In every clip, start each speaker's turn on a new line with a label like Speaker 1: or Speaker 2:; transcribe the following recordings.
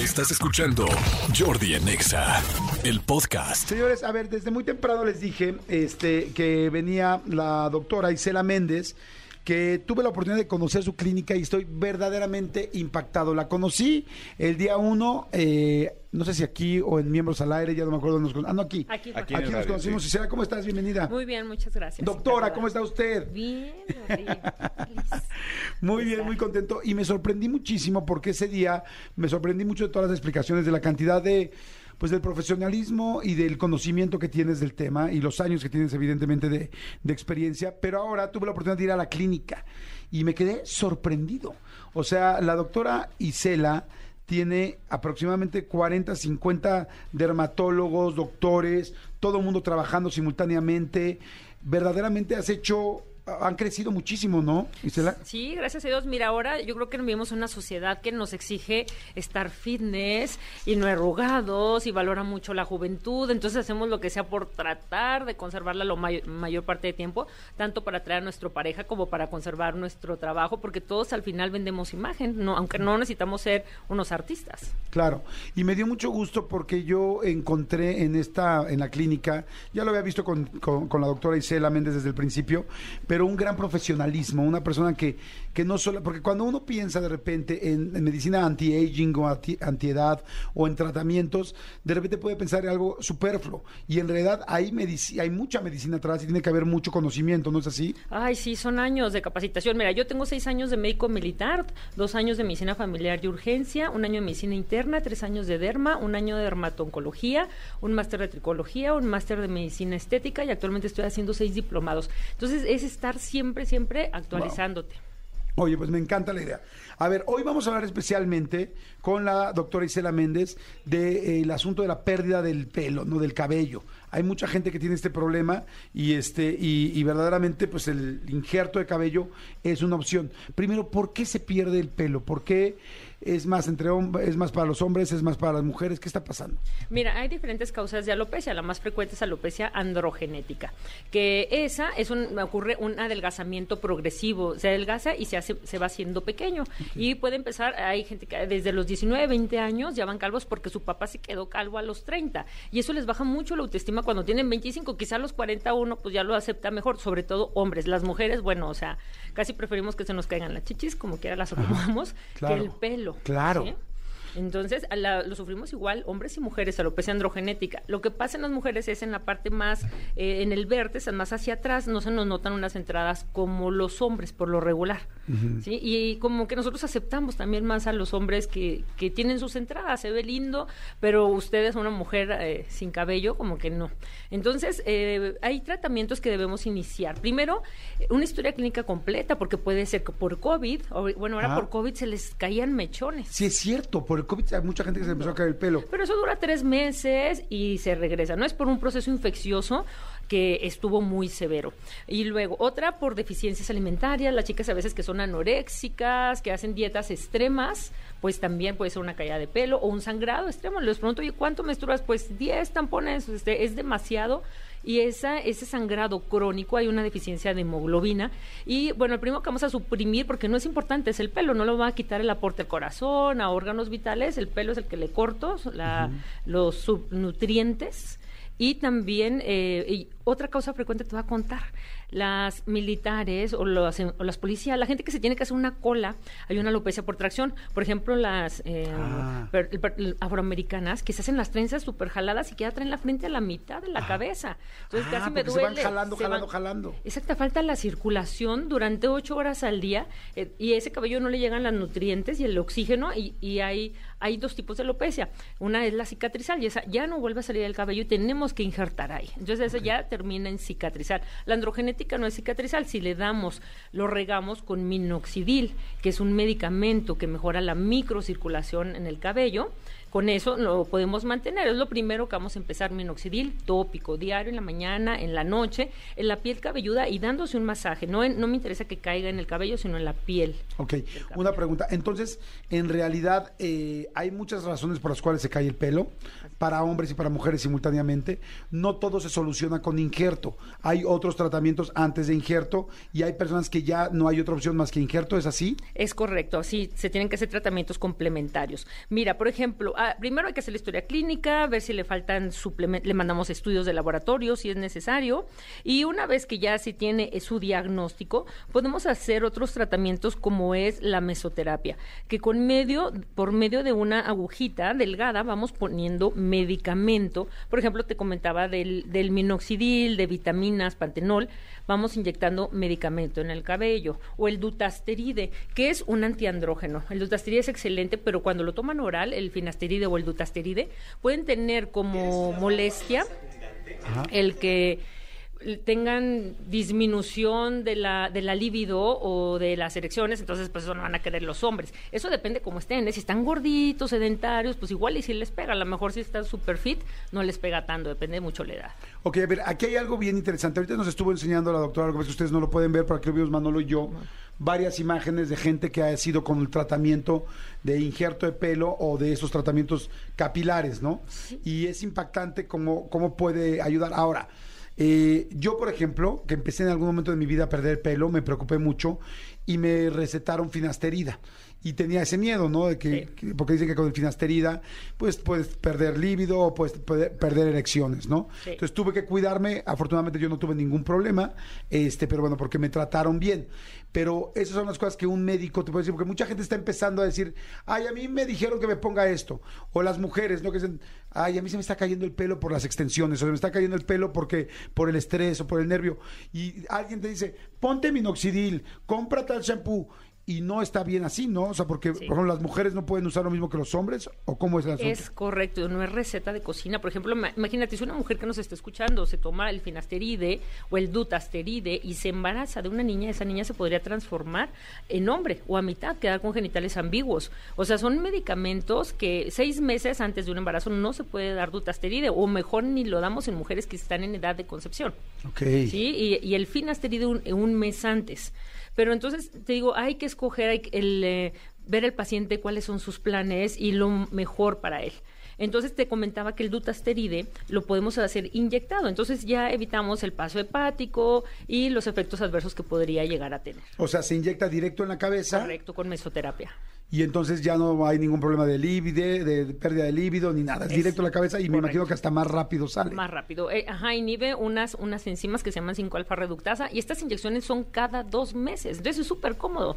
Speaker 1: Estás escuchando Jordi en Exa, el podcast.
Speaker 2: Señores, a ver, desde muy temprano les dije este, que venía la doctora Isela Méndez, que tuve la oportunidad de conocer su clínica y estoy verdaderamente impactado. La conocí el día uno, eh, no sé si aquí o en Miembros al Aire, ya no me acuerdo. Nos, ah, no, aquí.
Speaker 3: Aquí.
Speaker 2: Aquí,
Speaker 3: Aquí
Speaker 2: nos
Speaker 4: radio,
Speaker 2: conocimos.
Speaker 4: sí.
Speaker 2: Isela, ¿cómo estás? Bienvenida.
Speaker 3: Muy bien, muchas gracias.
Speaker 2: Doctora. ¿cómo está usted?
Speaker 3: Bien.
Speaker 2: Muy bien, muy contento. Y me sorprendí muchísimo porque ese día me sorprendí mucho de todas las explicaciones, de la cantidad de, pues del profesionalismo y del conocimiento que tienes del tema y los años que tienes evidentemente de, de experiencia. Pero ahora tuve la oportunidad de ir a la clínica y me quedé sorprendido. O sea, la doctora Isela tiene aproximadamente 40, 50 dermatólogos, doctores, todo el mundo trabajando simultáneamente. Verdaderamente has hecho, han crecido muchísimo, ¿no, Isela?
Speaker 3: Sí, gracias a Dios. Mira, ahora yo creo que vivimos en una sociedad que nos exige estar fitness y no arrugados y valora mucho la juventud. Entonces hacemos lo que sea por tratar de conservarla la mayor parte de tiempo, tanto para atraer a nuestra pareja como para conservar nuestro trabajo, porque todos al final vendemos imagen, no, aunque no necesitamos ser unos artistas.
Speaker 2: Claro, y me dio mucho gusto porque yo encontré en esta, en la clínica, ya lo había visto con, con- con la doctora Isela Méndez desde el principio, pero un gran profesionalismo, una persona que, que no solo, porque cuando uno piensa de repente en, medicina anti-aging o anti- antiedad o en tratamientos, de repente puede pensar en algo superfluo, y en realidad hay, hay mucha medicina atrás y tiene que haber mucho conocimiento, ¿no es así?
Speaker 3: Ay, sí, son años de capacitación. Mira, yo tengo seis años de médico militar, dos años de medicina familiar y urgencia, un año de medicina interna, tres años de derma, un año de dermatoncología, un máster de tricología, un máster de medicina estética y actualmente estoy haciendo seis diplomados. Entonces es estar siempre, siempre actualizándote.
Speaker 2: Oye, pues me encanta la idea. A ver, hoy vamos a hablar especialmente con la doctora Isela Méndez del asunto de la pérdida del pelo, no del cabello. Hay mucha gente que tiene este problema y este y, y verdaderamente pues el injerto de cabello es una opción. Primero, ¿por qué se pierde el pelo? ¿Por qué es más entre es más para los hombres, es más para las mujeres? ¿Qué está pasando?
Speaker 3: Mira, hay diferentes causas de alopecia. La más frecuente es alopecia androgenética, que esa es un, ocurre un adelgazamiento progresivo. Se adelgaza y se hace, se va haciendo pequeño. Y puede empezar, hay gente que desde los 19, 20 años ya van calvos porque su papá se quedó calvo a los 30. Y eso les baja mucho la autoestima cuando tienen 25, quizá a los 41 pues ya lo acepta mejor, sobre todo hombres. Las mujeres, bueno, o sea, casi preferimos que se nos caigan las chichis, como quiera las acomodamos,
Speaker 2: claro.
Speaker 3: que el pelo.
Speaker 2: Claro.
Speaker 3: Entonces, la- lo sufrimos igual hombres y mujeres, alopecia androgenética. Lo que pasa en las mujeres es en la parte más, eh, en el vértice, más hacia atrás, no se nos notan unas entradas como los hombres, por lo regular. ¿sí? Y como que nosotros aceptamos también más a los hombres que, que tienen sus entradas, se ve lindo, pero ustedes, una mujer eh, sin cabello, como que no. Entonces, eh, hay tratamientos que debemos iniciar. Primero, una historia clínica completa, porque puede ser que por COVID, o, bueno, ahora
Speaker 2: Ah.
Speaker 3: por COVID se les caían mechones.
Speaker 2: Sí es cierto, por el COVID mucha gente que se empezó a caer el pelo.
Speaker 3: Pero eso dura tres meses y se regresa. No es por un proceso infeccioso que estuvo muy severo. Y luego, otra por deficiencias alimentarias, las chicas a veces que son anoréxicas, que hacen dietas extremas, pues también puede ser una caída de pelo o un sangrado extremo. Les pregunto, oye, ¿cuánto menstruas? Pues 10 tampones, este, es demasiado. Y esa, ese sangrado crónico, hay una deficiencia de hemoglobina. Y bueno, el primero que vamos a suprimir, porque no es importante, es el pelo, no lo va a quitar el aporte al corazón, a órganos vitales, el pelo es el que le corto, la- los subnutrientes. Y también, eh, y otra causa frecuente te voy a contar, las militares o, los- o las policías, la gente que se tiene que hacer una cola, hay una alopecia por tracción. Por ejemplo, las eh,
Speaker 2: Ah.
Speaker 3: per- per- afroamericanas que se hacen las trenzas súper jaladas y que ya traen la frente a la mitad de la cabeza. Entonces
Speaker 2: Ah,
Speaker 3: casi me
Speaker 2: porque se van
Speaker 3: duele.
Speaker 2: jalando,
Speaker 3: se
Speaker 2: jalando, jalando.
Speaker 3: Exacto, falta la circulación durante ocho horas al día eh, y a ese cabello no le llegan los nutrientes y el oxígeno y, y hay, hay dos tipos de alopecia. Una es la cicatrizal y esa ya no vuelve a salir el cabello y tenemos que injertar ahí. Entonces esa ya termina en cicatrizal. La androgenética no es cicatrizal. Si le damos, lo regamos con minoxidil, que es un medicamento que mejora la microcirculación en el cabello, Con eso lo podemos mantener. Es lo primero que vamos a empezar, minoxidil tópico, diario en la mañana, en la noche, en la piel cabelluda y dándose un masaje. No, no me interesa que caiga en el cabello, sino en la piel.
Speaker 2: Ok, una pregunta. Entonces, en realidad, eh, hay muchas razones por las cuales se cae el pelo, para hombres y para mujeres simultáneamente. No todo se soluciona con injerto. Hay otros tratamientos antes de injerto y hay personas que ya no hay otra opción más que injerto. ¿Es así?
Speaker 3: Es correcto, sí, se tienen que hacer tratamientos complementarios. Mira, por ejemplo, ah, primero hay que hacer la historia clínica, ver si le faltan suplementos, le mandamos estudios de laboratorio si es necesario y una vez que ya se tiene su diagnóstico, podemos hacer otros tratamientos como es la mesoterapia, que con medio, por medio de una agujita delgada vamos poniendo medicamento. Por ejemplo, te comentaba del, del minoxidil, de vitaminas, pantenol, vamos inyectando medicamento en el cabello. O el dutasteride, que es un antiandrógeno. El dutasteride es excelente, pero cuando lo toman oral, el finasteride o el dutasteride, pueden tener como molestia el que tengan disminución de la, de la libido o de las erecciones, entonces pues eso no van a querer los hombres. Eso depende cómo estén, ¿eh? si están gorditos, sedentarios, pues igual y si les pega, a lo mejor si están super fit, no les pega tanto, depende mucho la edad.
Speaker 2: Ok, a ver, aquí hay algo bien interesante. Ahorita nos estuvo enseñando la doctora, algo que ustedes no lo pueden ver, pero aquí lo vimos Manolo y yo, varias imágenes de gente que ha sido con el tratamiento de injerto de pelo o de esos tratamientos capilares, ¿no? Y es impactante cómo, cómo puede ayudar. Ahora, eh, yo, por ejemplo, que empecé en algún momento de mi vida a perder pelo, me preocupé mucho y me recetaron finasterida. Y tenía ese miedo, ¿no? De que, que- porque dicen que con el finasterida, pues puedes perder líbido o puedes perder, perder erecciones, ¿no?
Speaker 3: Sí.
Speaker 2: Entonces tuve que cuidarme. Afortunadamente yo no tuve ningún problema, este, pero bueno, porque me trataron bien. Pero esas son las cosas que un médico te puede decir, porque mucha gente está empezando a decir, ay, a mí me dijeron que me ponga esto. O las mujeres, ¿no? Que dicen, ay, a mí se me está cayendo el pelo por las extensiones, o se me está cayendo el pelo porque por el estrés o por el nervio. Y alguien te dice, ponte minoxidil, compra tal shampoo. Y no está bien así, ¿no? O sea, porque,
Speaker 3: Sí.
Speaker 2: por ejemplo, las mujeres no pueden usar lo mismo que los hombres, ¿o cómo es asunto?
Speaker 3: Es correcto, no es receta de cocina. Por ejemplo, ma- imagínate, si una mujer que nos está escuchando se toma el finasteride o el dutasteride y se embaraza de una niña, esa niña se podría transformar en hombre o a mitad, quedar con genitales ambiguos. O sea, son medicamentos que seis meses antes de un embarazo no se puede dar dutasteride o mejor ni lo damos en mujeres que están en edad de concepción.
Speaker 2: Ok.
Speaker 3: ¿sí? Y, y el finasteride un, un mes antes. Pero entonces, te digo, hay que escoger, hay que- el, eh, ver al paciente cuáles son sus planes y lo mejor para él. Entonces te comentaba que el dutasteride lo podemos hacer inyectado, entonces ya evitamos el paso hepático y los efectos adversos que podría llegar a tener.
Speaker 2: O sea, se inyecta directo en la cabeza.
Speaker 3: Correcto, con mesoterapia.
Speaker 2: Y entonces ya no hay ningún problema de líbido, de, pérdida de líbido, ni nada. Es,
Speaker 3: Es
Speaker 2: directo a la cabeza y me imagino que hasta más rápido sale.
Speaker 3: Más rápido. Eh, ajá, inhibe unas, unas enzimas que se llaman 5-alfa reductasa y estas inyecciones son cada dos meses. Entonces es súper cómodo.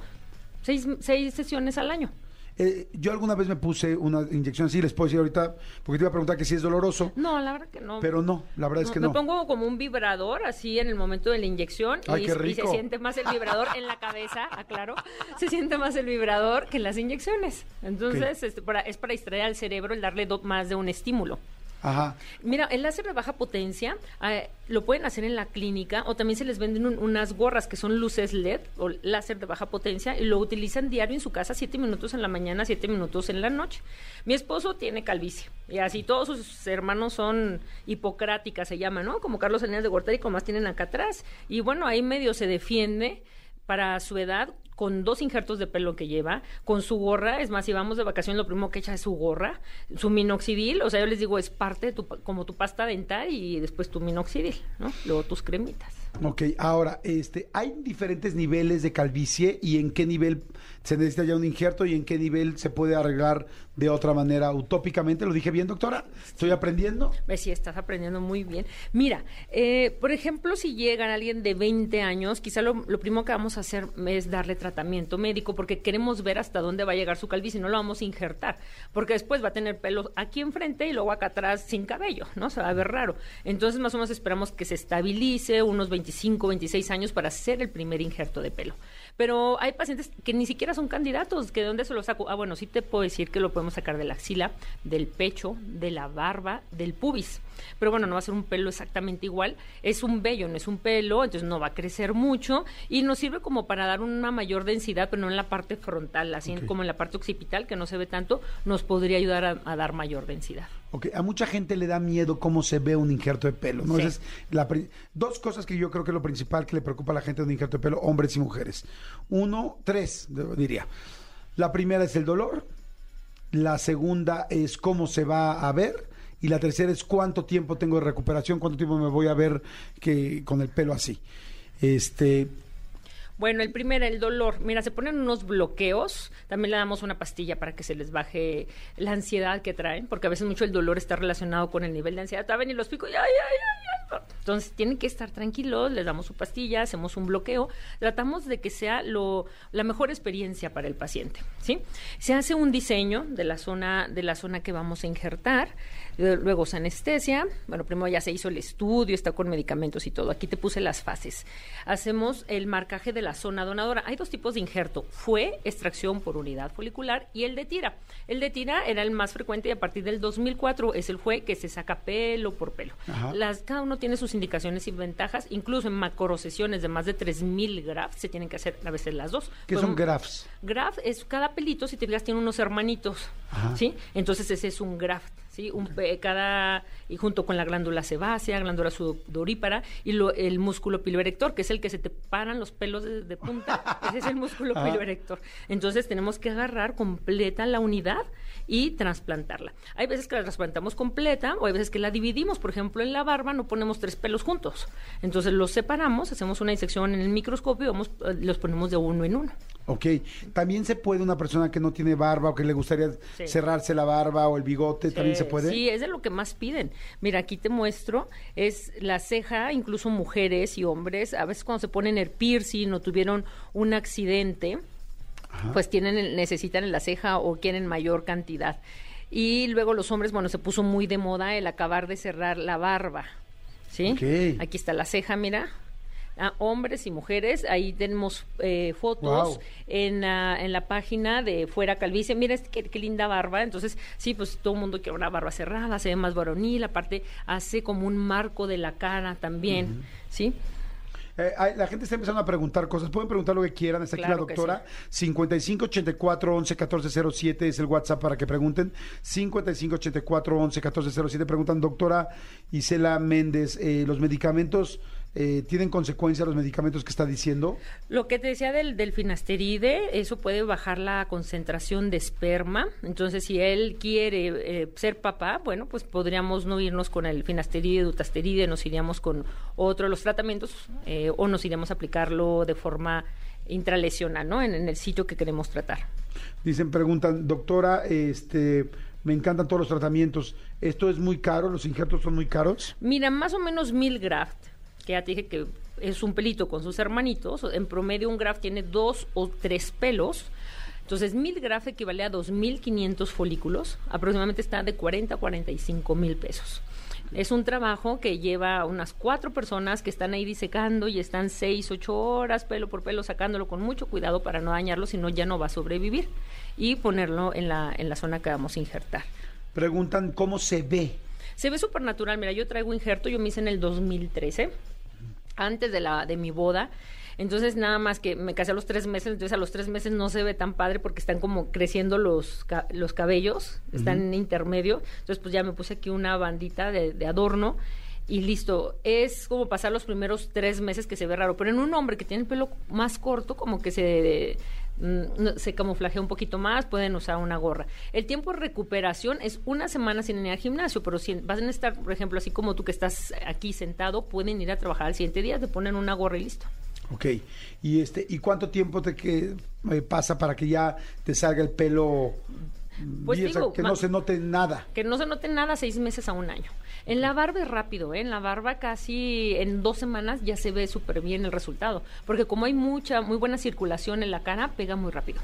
Speaker 3: Seis, seis sesiones al año.
Speaker 2: Eh, yo alguna vez me puse una inyección así, les puedo decir ahorita, porque te iba a preguntar que si es doloroso,
Speaker 3: No, la verdad que no.
Speaker 2: pero no, la verdad es que
Speaker 3: me
Speaker 2: no.
Speaker 3: pongo como un vibrador así en el momento de la inyección
Speaker 2: Ay,
Speaker 3: y,
Speaker 2: qué
Speaker 3: y se siente más el vibrador en la cabeza, aclaro, se siente más el vibrador que las inyecciones. Entonces este, para- es para distraer al cerebro el darle do- más de un estímulo.
Speaker 2: Ajá.
Speaker 3: Mira, el láser de baja potencia eh, lo pueden hacer en la clínica o también se les venden un- unas gorras que son luces LED o láser de baja potencia y lo utilizan diario en su casa, siete minutos en la mañana, siete minutos en la noche. Mi esposo tiene calvicie y así todos sus hermanos son hipocráticas, se llama, ¿no? Como Carlos Salinas de Gortari, como más tienen acá atrás. Y bueno, ahí medio se defiende para su edad con dos injertos de pelo que lleva, con su gorra, es más, si vamos de vacación lo primero que echa es su gorra, su minoxidil, o sea, yo les digo, es parte de tu, como tu pasta dental y después tu minoxidil, ¿no? Luego tus cremitas.
Speaker 2: Ok, ahora, este, hay diferentes niveles de calvicie y en qué nivel se necesita ya un injerto y en qué nivel se puede arreglar de otra manera utópicamente. ¿Lo dije bien, doctora? ¿Estoy aprendiendo?
Speaker 3: Ves si estás aprendiendo muy bien. Mira, eh, por ejemplo, si llega alguien de 20 años, quizá lo, lo primero que vamos a hacer es darle tratamiento médico porque queremos ver hasta dónde va a llegar su calvicie, no lo vamos a injertar, porque después va a tener pelo aquí enfrente y luego acá atrás sin cabello, ¿no? Se va a ver raro. Entonces, más o menos esperamos que se estabilice unos 25, 26 años para hacer el primer injerto de pelo. Pero hay pacientes que ni siquiera son candidatos, que de dónde se lo saco. Ah, bueno, sí te puedo decir que lo podemos sacar de la axila, del pecho, de la barba, del pubis. Pero bueno, no va a ser un pelo exactamente igual. Es un vello, no es un pelo, entonces no va a crecer mucho y nos sirve como para dar una mayor densidad, pero no en la parte frontal, así como en la parte occipital, que no se ve tanto, nos podría ayudar a, a dar mayor densidad.
Speaker 2: Ok, a mucha gente le da miedo cómo se ve un injerto de pelo, ¿no?
Speaker 3: Sí.
Speaker 2: Es la dos cosas que yo creo que es lo principal que le preocupa a la gente de un injerto de pelo, hombres y mujeres. Uno, tres, diría. La primera es el dolor, la segunda es cómo se va a ver y la tercera es cuánto tiempo tengo de recuperación, cuánto tiempo me voy a ver que con el pelo así. Este,
Speaker 3: Bueno, el primero, el dolor. Mira, se ponen unos bloqueos. También le damos una pastilla para que se les baje la ansiedad que traen, porque a veces mucho el dolor está relacionado con el nivel de ansiedad. Saben y los pico, y ay, ay. Entonces tienen que estar tranquilos, les damos su pastilla, hacemos un bloqueo, tratamos de que sea lo, la mejor experiencia para el paciente, ¿sí? Se hace un diseño de la zona, de la zona que vamos a injertar, luego se anestesia, bueno, primero ya se hizo el estudio, está con medicamentos y todo. Aquí te puse las fases. Hacemos el marcaje de la zona donadora. Hay dos tipos de injerto. Fue extracción por unidad folicular y el de tira. El de tira era el más frecuente y a partir del 2004 es el fue que se saca pelo por pelo.
Speaker 2: Ajá.
Speaker 3: Las, cada uno tiene sus indicaciones y ventajas. Incluso en macrosesiones de más de 3.000 grafts se tienen que hacer a veces las dos.
Speaker 2: ¿qué son grafts?
Speaker 3: Graft es cada pelito, si te fijas, tiene unos hermanitos,
Speaker 2: Ajá.
Speaker 3: ¿sí? Entonces ese es un graft, ¿sí? Un, cada, y junto con la glándula sebácea, glándula sudorípara y lo- el músculo piloerector, que es el que se te paran los pelos de, de punta, ese es el músculo
Speaker 2: Ajá.
Speaker 3: piloerector. Entonces tenemos que agarrar completa la unidad y trasplantarla. Hay veces que la trasplantamos completa o hay veces que la dividimos, por ejemplo, en la barba no ponemos tres pelos juntos. Entonces los separamos, hacemos una disección en el microscopio y vamos, eh, los ponemos de uno en uno.
Speaker 2: Ok, también se puede una persona que no tiene barba o que le gustaría
Speaker 3: Sí.
Speaker 2: cerrarse la barba o el bigote, también se puede.
Speaker 3: Sí, es de lo que más piden. Mira, aquí te muestro, es la ceja, incluso mujeres y hombres, a veces cuando se ponen el piercing o tuvieron un accidente, pues tienen, necesitan en la ceja o quieren mayor cantidad. Y luego los hombres, bueno, se puso muy de moda el acabar de cerrar la barba. ¿Sí? Aquí está la ceja, mira. Ah, hombres y mujeres, ahí tenemos eh, fotos en, la- en la página de Fuera Calvicie. Mira este, qué, qué linda barba. Entonces, sí, pues todo el mundo quiere una barba cerrada, se ve más varonil. Aparte, hace como un marco de la cara también. ¿Sí?
Speaker 2: Eh, la gente está empezando a preguntar cosas. Pueden preguntar lo que quieran. Está aquí
Speaker 3: Claro
Speaker 2: la
Speaker 3: que
Speaker 2: doctora. 55 84 11 14 07 es el WhatsApp para que pregunten. 55 84 11 14 07. Preguntan, doctora Isela Méndez, eh, ¿los medicamentos eh, tienen consecuencias los medicamentos que está diciendo?
Speaker 3: Lo que te decía del, del finasteride, eso puede bajar la concentración de esperma. Entonces, si él quiere eh, ser papá, bueno, pues podríamos no irnos con el finasteride, dutasteride, nos iríamos con otro de los tratamientos eh, o nos iríamos a aplicarlo de forma intralesional, ¿no? En, en el sitio que queremos tratar.
Speaker 2: Dicen, preguntan, doctora, este, me encantan todos los tratamientos. ¿Esto es muy caro? ¿Los injertos son muy caros?
Speaker 3: Mira, más o menos mil graft, que ya te dije que es un pelito con sus hermanitos. En promedio, un graft tiene dos o tres pelos. Entonces, mil graft equivale a 2.500 folículos. Aproximadamente está de 40 a 45 mil pesos. Es un trabajo que lleva unas cuatro personas que están ahí disecando y están seis, ocho horas pelo por pelo sacándolo con mucho cuidado para no dañarlo, si no ya no va a sobrevivir. Y ponerlo en la, en la zona que vamos a injertar.
Speaker 2: Preguntan cómo se ve.
Speaker 3: Se ve súper natural. Mira, yo traigo injerto, yo me hice en el 2013, antes de, la, de mi boda. Entonces, nada más que me casé a los tres meses, entonces a los tres meses no se ve tan padre porque están como creciendo los, los cabellos, están en intermedio. Entonces, pues ya me puse aquí una bandita de, de adorno y listo. Es como pasar los primeros tres meses que se ve raro, pero en un hombre que tiene el pelo más corto, como que se mm, se camuflajea un poquito más, pueden usar una gorra. El tiempo de recuperación es una semana sin ir al gimnasio, pero si van a estar, por ejemplo, así como tú que estás aquí sentado, pueden ir a trabajar al siguiente día, te ponen una gorra y listo.
Speaker 2: Ok. ¿Y este y cuánto tiempo te que, eh, pasa para que ya te salga el pelo?
Speaker 3: Pues
Speaker 2: o sea,
Speaker 3: digo,
Speaker 2: que no se note nada.
Speaker 3: Que no se note nada seis meses a un año. En la barba es rápido, ¿eh? En la barba casi en dos semanas ya se ve súper bien el resultado. Porque como hay mucha, muy buena circulación en la cara, pega muy rápido.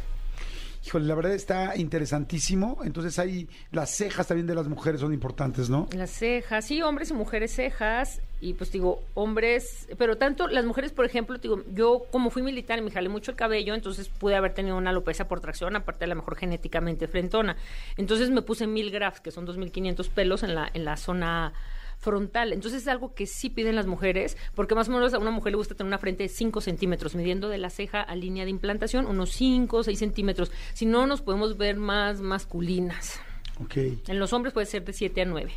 Speaker 2: Híjole, la verdad está interesantísimo. Entonces ahí las cejas también de las mujeres son importantes, ¿no?
Speaker 3: Las cejas, sí, hombres y mujeres cejas. Y pues digo, hombres, pero tanto las mujeres, por ejemplo, digo, yo como fui militar y me jalé mucho el cabello, entonces pude haber tenido una alopecia por tracción, aparte de la mejor genéticamente frentona. Entonces me puse mil grafs, que son 2.500 pelos en la, en la zona frontal. Entonces es algo que sí piden las mujeres, porque más o menos a una mujer le gusta tener una frente de 5 centímetros, midiendo de la ceja a línea de implantación unos 5 o 6 centímetros. Si no, nos podemos ver más masculinas.
Speaker 2: Ok.
Speaker 3: En los hombres puede ser de 7 a 9.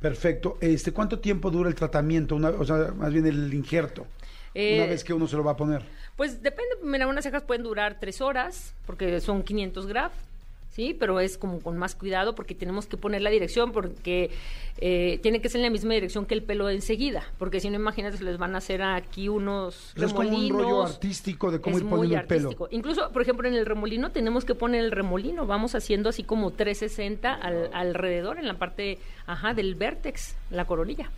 Speaker 2: Perfecto. Este, ¿Cuánto tiempo dura el tratamiento? Una, o sea, más bien el injerto.
Speaker 3: Eh,
Speaker 2: una vez que uno se lo va a poner.
Speaker 3: Pues depende, mira, unas cejas pueden durar 3 horas, porque son 500 graf. ¿Sí? Pero es como con más cuidado porque tenemos que poner la dirección porque eh, tiene que ser en la misma dirección que el pelo enseguida, porque si no, imagínate, se les van a hacer aquí unos
Speaker 2: Es como un
Speaker 3: remolinos.
Speaker 2: rollo artístico de cómo
Speaker 3: Es
Speaker 2: ir
Speaker 3: muy
Speaker 2: poniendo el pelo.
Speaker 3: artístico. Incluso, por ejemplo, en el remolino tenemos que poner el remolino, vamos haciendo así como 360 al- alrededor en la parte, ajá, del vértex, la coronilla.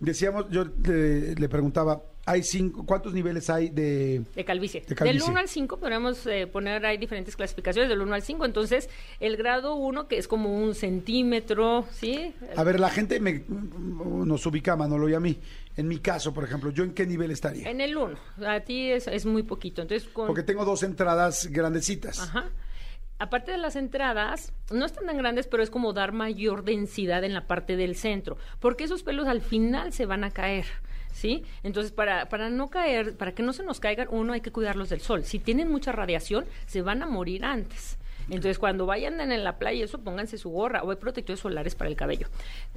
Speaker 2: Decíamos, yo le, le preguntaba, hay cinco, ¿cuántos niveles hay de...?
Speaker 3: De calvicie.
Speaker 2: De calvicie.
Speaker 3: Del 1 al 5 podemos eh, poner, hay diferentes clasificaciones, del 1 al 5. Entonces, el grado 1, que es como un centímetro, ¿sí?
Speaker 2: A ver, la gente me, nos ubica Manolo y a mí. En mi caso, por ejemplo, ¿yo en qué nivel estaría?
Speaker 3: En el 1. A ti es, es muy poquito. Entonces, con...
Speaker 2: Porque tengo dos entradas grandecitas.
Speaker 3: Ajá. Aparte de las entradas, no están tan grandes, pero es como dar mayor densidad en la parte del centro, porque esos pelos al final se van a caer. ¿Sí? Entonces, para, para no caer, para que no se nos caigan, uno hay que cuidarlos del sol. Si tienen mucha radiación, se van a morir antes. Entonces, cuando vayan en la playa, eso pónganse su gorra o hay protectores solares para el cabello.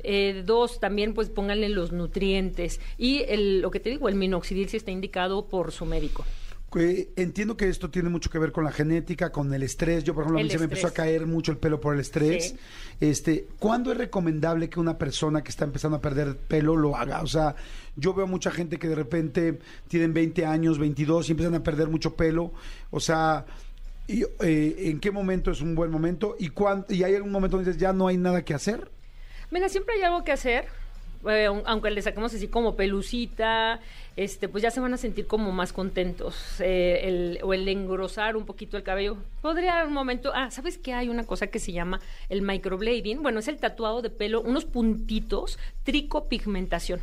Speaker 3: Eh, dos, también pues pónganle los nutrientes. Y el, lo que te digo, el minoxidil si está indicado por su médico.
Speaker 2: Entiendo que esto tiene mucho que ver con la genética, con el estrés. Yo, por ejemplo, a mí
Speaker 3: El
Speaker 2: se me empezó a caer mucho el pelo por el estrés.
Speaker 3: Sí.
Speaker 2: Este, ¿cuándo es recomendable que una persona que está empezando a perder pelo lo haga? O sea, yo veo mucha gente que de repente tienen 20 años, 22 y empiezan a perder mucho pelo. O sea, y, eh, ¿en qué momento es un buen momento? ¿Y, cuán- ¿Y hay algún momento donde dices, ya no hay nada que hacer?
Speaker 3: Mira, siempre hay algo que hacer. Eh, aun- aunque le saquemos así como pelucita, este, pues ya se van a sentir como más contentos. eh, el- o el engrosar un poquito el cabello. Podría un momento. Ah, ¿sabes que hay una cosa que se llama el microblading? Bueno, es el tatuado de pelo, unos puntitos, tricopigmentación.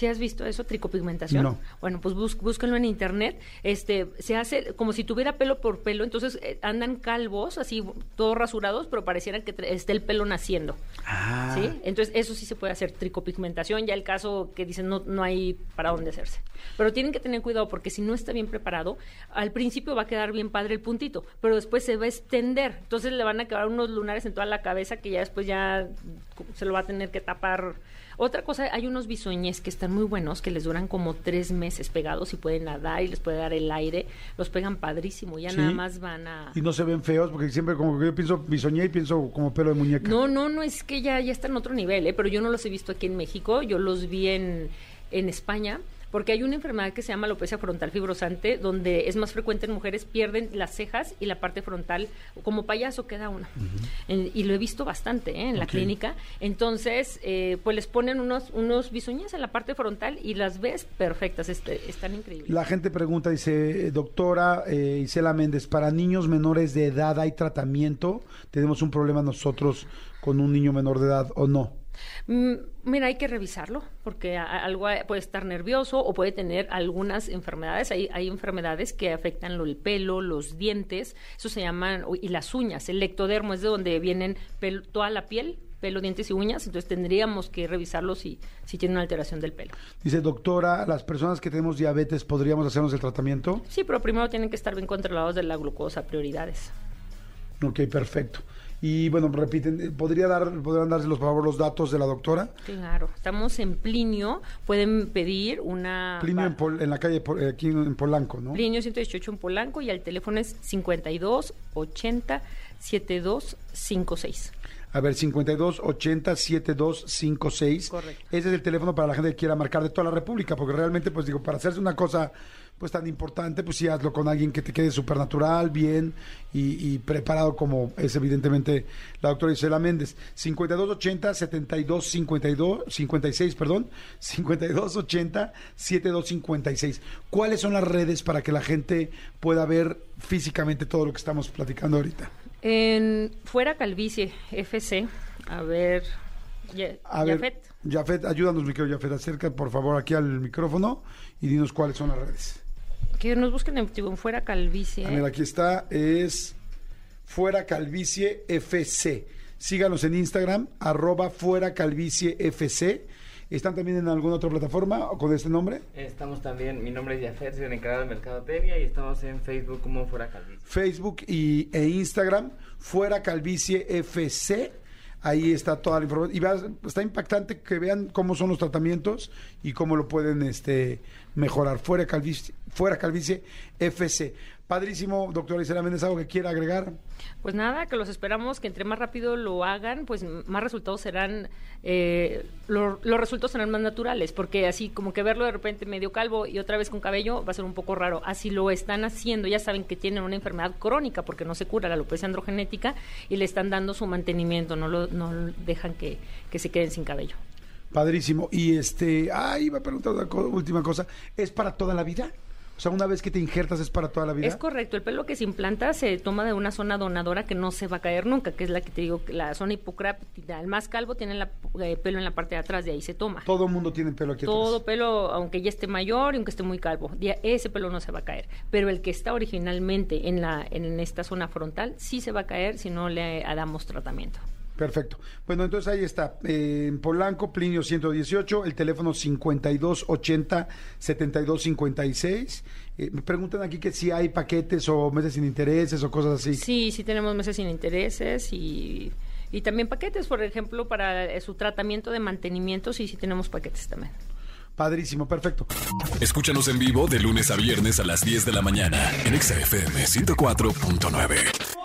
Speaker 3: ¿Sí has visto eso, tricopigmentación?
Speaker 2: No.
Speaker 3: Bueno, pues bus- búsquenlo en internet. Este, se hace como si tuviera pelo por pelo, entonces eh, andan calvos, así todos rasurados, pero pareciera que esté el pelo naciendo.
Speaker 2: Ah.
Speaker 3: ¿Sí? Entonces, eso sí se puede hacer, tricopigmentación, ya el caso que dicen no, no hay para dónde hacerse. Pero tienen que tener cuidado porque si no está bien preparado, al principio va a quedar bien padre el puntito, pero después se va a extender. Entonces le van a quedar unos lunares en toda la cabeza que ya después ya se lo va a tener que tapar. Otra cosa, hay unos bisoñes que están muy buenos, que les duran como tres meses pegados y pueden nadar y les puede dar el aire. Los pegan padrísimo, ya
Speaker 2: Sí.
Speaker 3: nada más van a...
Speaker 2: Y no se ven feos, porque siempre como que yo pienso bisoñé y pienso como pelo de muñeca.
Speaker 3: No, no, no, es que ya, ya está en otro nivel, ¿eh? pero yo no los he visto aquí en México, yo los vi en, en España, porque hay una enfermedad que se llama alopecia frontal fibrosante, donde es más frecuente en mujeres, pierden las cejas y la parte frontal, como payaso queda uno. En- y lo he visto bastante ¿eh? en la clínica. Entonces, eh, pues les ponen unos, unos bisoñas en la parte frontal y las ves perfectas, este, están increíbles.
Speaker 2: La gente pregunta, dice, doctora eh, Isela Méndez, ¿para niños menores de edad hay tratamiento? ¿Tenemos un problema nosotros con un niño menor de edad o no?
Speaker 3: Mm, Mira, hay que revisarlo porque algo puede estar nervioso o puede tener algunas enfermedades. Hay, hay enfermedades que afectan el pelo, los dientes, eso se llaman, y las uñas. El ectodermo es de donde vienen pel- toda la piel, pelo, dientes y uñas, entonces tendríamos que revisarlo si, si tiene una alteración del pelo.
Speaker 2: Dice, doctora, las personas que tenemos diabetes, ¿podríamos hacernos el tratamiento?
Speaker 3: Sí, pero primero tienen que estar bien controlados de la glucosa, prioridades.
Speaker 2: Ok, perfecto. Y bueno, repiten, ¿podría dar, ¿podrían darse por favor los datos de la doctora?
Speaker 3: Claro, estamos en Plinio, pueden pedir una...
Speaker 2: Plinio en, Pol- en la calle, aquí en Polanco, ¿no?
Speaker 3: Plinio 118 en Polanco y el teléfono es 52 80 72 56.
Speaker 2: A ver, 52 80 7256.
Speaker 3: Correcto.
Speaker 2: Ese es el teléfono para la gente que quiera marcar de toda la República, porque realmente, pues digo, para hacerse una cosa pues tan importante, pues sí hazlo con alguien que te quede súper natural, bien y, y preparado como es evidentemente la doctora Isela Méndez. 5280 7252 56, perdón, 5280 7256. ¿Cuáles son las redes para que la gente pueda ver físicamente todo lo que estamos platicando ahorita?
Speaker 3: En Fuera Calvicie, FC, a ver, Ya-
Speaker 2: A ver,
Speaker 3: Yafet.
Speaker 2: Jafet, ayúdanos, mi querido Jafet, acerca por favor aquí al micrófono y dinos cuáles son las redes.
Speaker 3: Que nos busquen en, en Fuera Calvicie.
Speaker 2: Ah, mira, aquí está, es Fuera Calvicie FC. Síganos en Instagram, arroba Fuera Calvicie FC. ¿Están también en alguna otra plataforma o con este nombre?
Speaker 4: Estamos también, mi nombre es Jafet, soy el encargado de Mercadotecnia y estamos en Facebook como Fuera Calvicie.
Speaker 2: Facebook y, e Instagram, Fuera Calvicie FC. Ahí está toda la información. Y veas, está impactante que vean cómo son los tratamientos y cómo lo pueden este, mejorar. Fuera Calvicie, Fuera Calvicie FC. Padrísimo, doctora Isela Méndez, ¿algo que quiera agregar?
Speaker 3: Pues nada, que los esperamos, que entre más rápido lo hagan, pues más resultados serán, eh, lo- los resultados serán más naturales, porque así como que verlo de repente medio calvo y otra vez con cabello va a ser un poco raro. Así lo están haciendo, ya saben que tienen una enfermedad crónica porque no se cura la alopecia androgenética y le están dando su mantenimiento, no lo, no dejan que, que se queden sin cabello.
Speaker 2: Padrísimo. Y este, ah, iba a preguntar una co- última cosa. ¿Es para toda la vida? O sea, una vez que te injertas es para toda la vida.
Speaker 3: Es correcto, el pelo que se implanta se toma de una zona donadora que no se va a caer nunca, que es la que te digo, la zona hipocráptica. El más calvo tiene la, eh, pelo en la parte de atrás, de ahí se toma.
Speaker 2: Todo el mundo tiene pelo aquí
Speaker 3: Todo
Speaker 2: atrás.
Speaker 3: pelo, aunque ya esté mayor y aunque esté muy calvo, ese pelo no se va a caer. Pero el que está originalmente en, la, en esta zona frontal sí se va a caer si no le damos tratamiento.
Speaker 2: Perfecto. Bueno, entonces ahí está. Eh, en Polanco, Plinio 118, el teléfono 5280-7256. Eh, me preguntan aquí que si hay paquetes o meses sin intereses o cosas así.
Speaker 3: Sí, sí tenemos meses sin intereses y, y también paquetes, por ejemplo, para eh, su tratamiento de mantenimiento, sí, sí tenemos paquetes también.
Speaker 2: Padrísimo, perfecto.
Speaker 1: Escúchanos en vivo de lunes a viernes a las 10 de la mañana en Exa FM 104.9.